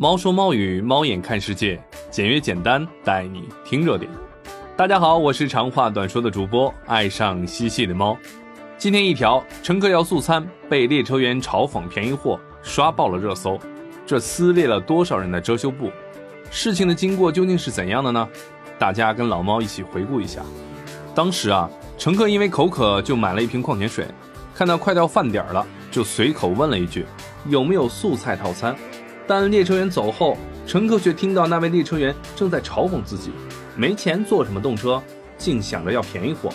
猫说猫语，猫眼看世界，简约简单，带你听热点。大家好，我是长话短说的主播，爱上嬉戏的猫。今天一条，乘客要素餐，被列车员嘲讽便宜货，刷爆了热搜。这撕裂了多少人的遮羞布？事情的经过究竟是怎样的呢？大家跟老猫一起回顾一下。当时啊，乘客因为口渴，就买了一瓶矿泉水，看到快到饭点了，就随口问了一句：“有没有素菜套餐？”但列车员走后，乘客却听到那位列车员正在嘲讽自己：“没钱坐什么动车，净想着要便宜货。”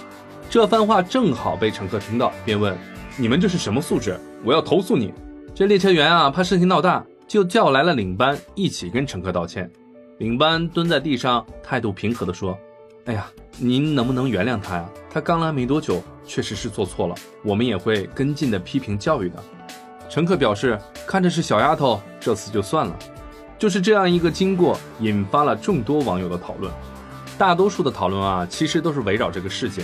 这番话正好被乘客听到，便问：“你们这是什么素质？我要投诉你！”这列车员啊，怕事情闹大，就叫来了领班一起跟乘客道歉。领班蹲在地上，态度平和地说：“哎呀，您能不能原谅他呀？他刚来没多久，确实是做错了，我们也会跟进的批评教育的。”乘客表示，看着是小丫头，这次就算了。就是这样一个经过，引发了众多网友的讨论。大多数的讨论啊，其实都是围绕这个事件：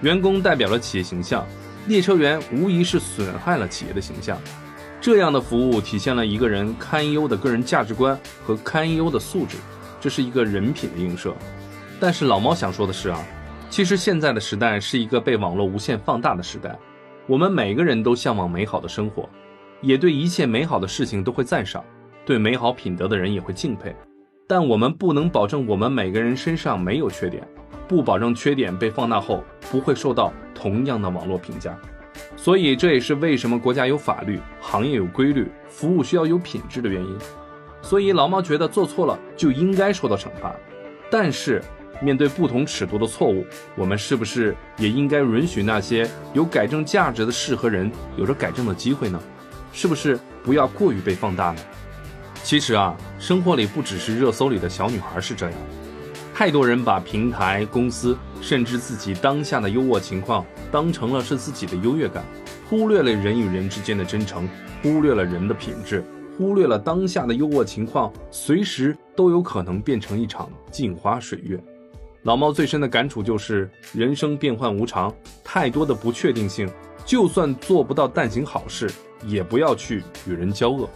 员工代表了企业形象，列车员无疑是损害了企业的形象。这样的服务体现了一个人堪忧的个人价值观和堪忧的素质，这是一个人品的映射。但是老猫想说的是啊，其实现在的时代是一个被网络无限放大的时代，我们每个人都向往美好的生活。也对一切美好的事情都会赞赏，对美好品德的人也会敬佩，但我们不能保证我们每个人身上没有缺点，不保证缺点被放大后不会受到同样的网络评价。所以这也是为什么国家有法律，行业有规律，服务需要有品质的原因。所以老猫觉得做错了就应该受到惩罚，但是面对不同尺度的错误，我们是不是也应该允许那些有改正价值的事和人有着改正的机会呢？是不是不要过于被放大呢？其实啊，生活里不只是热搜里的小女孩是这样，太多人把平台、公司甚至自己当下的优渥情况当成了是自己的优越感，忽略了人与人之间的真诚，忽略了人的品质，忽略了当下的优渥情况随时都有可能变成一场镜花水月。老猫最深的感触就是，人生变幻无常，太多的不确定性，就算做不到但行好事。也不要去与人交恶，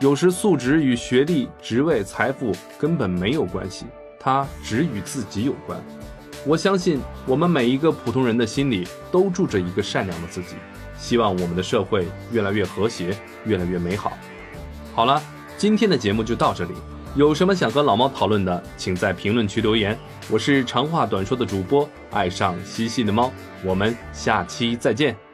有时素质与学历、职位、财富根本没有关系，它只与自己有关。我相信我们每一个普通人的心里都住着一个善良的自己。希望我们的社会越来越和谐，越来越美好。好了，今天的节目就到这里。有什么想和老猫讨论的，请在评论区留言。我是长话短说的主播，爱上嬉戏的猫。我们下期再见。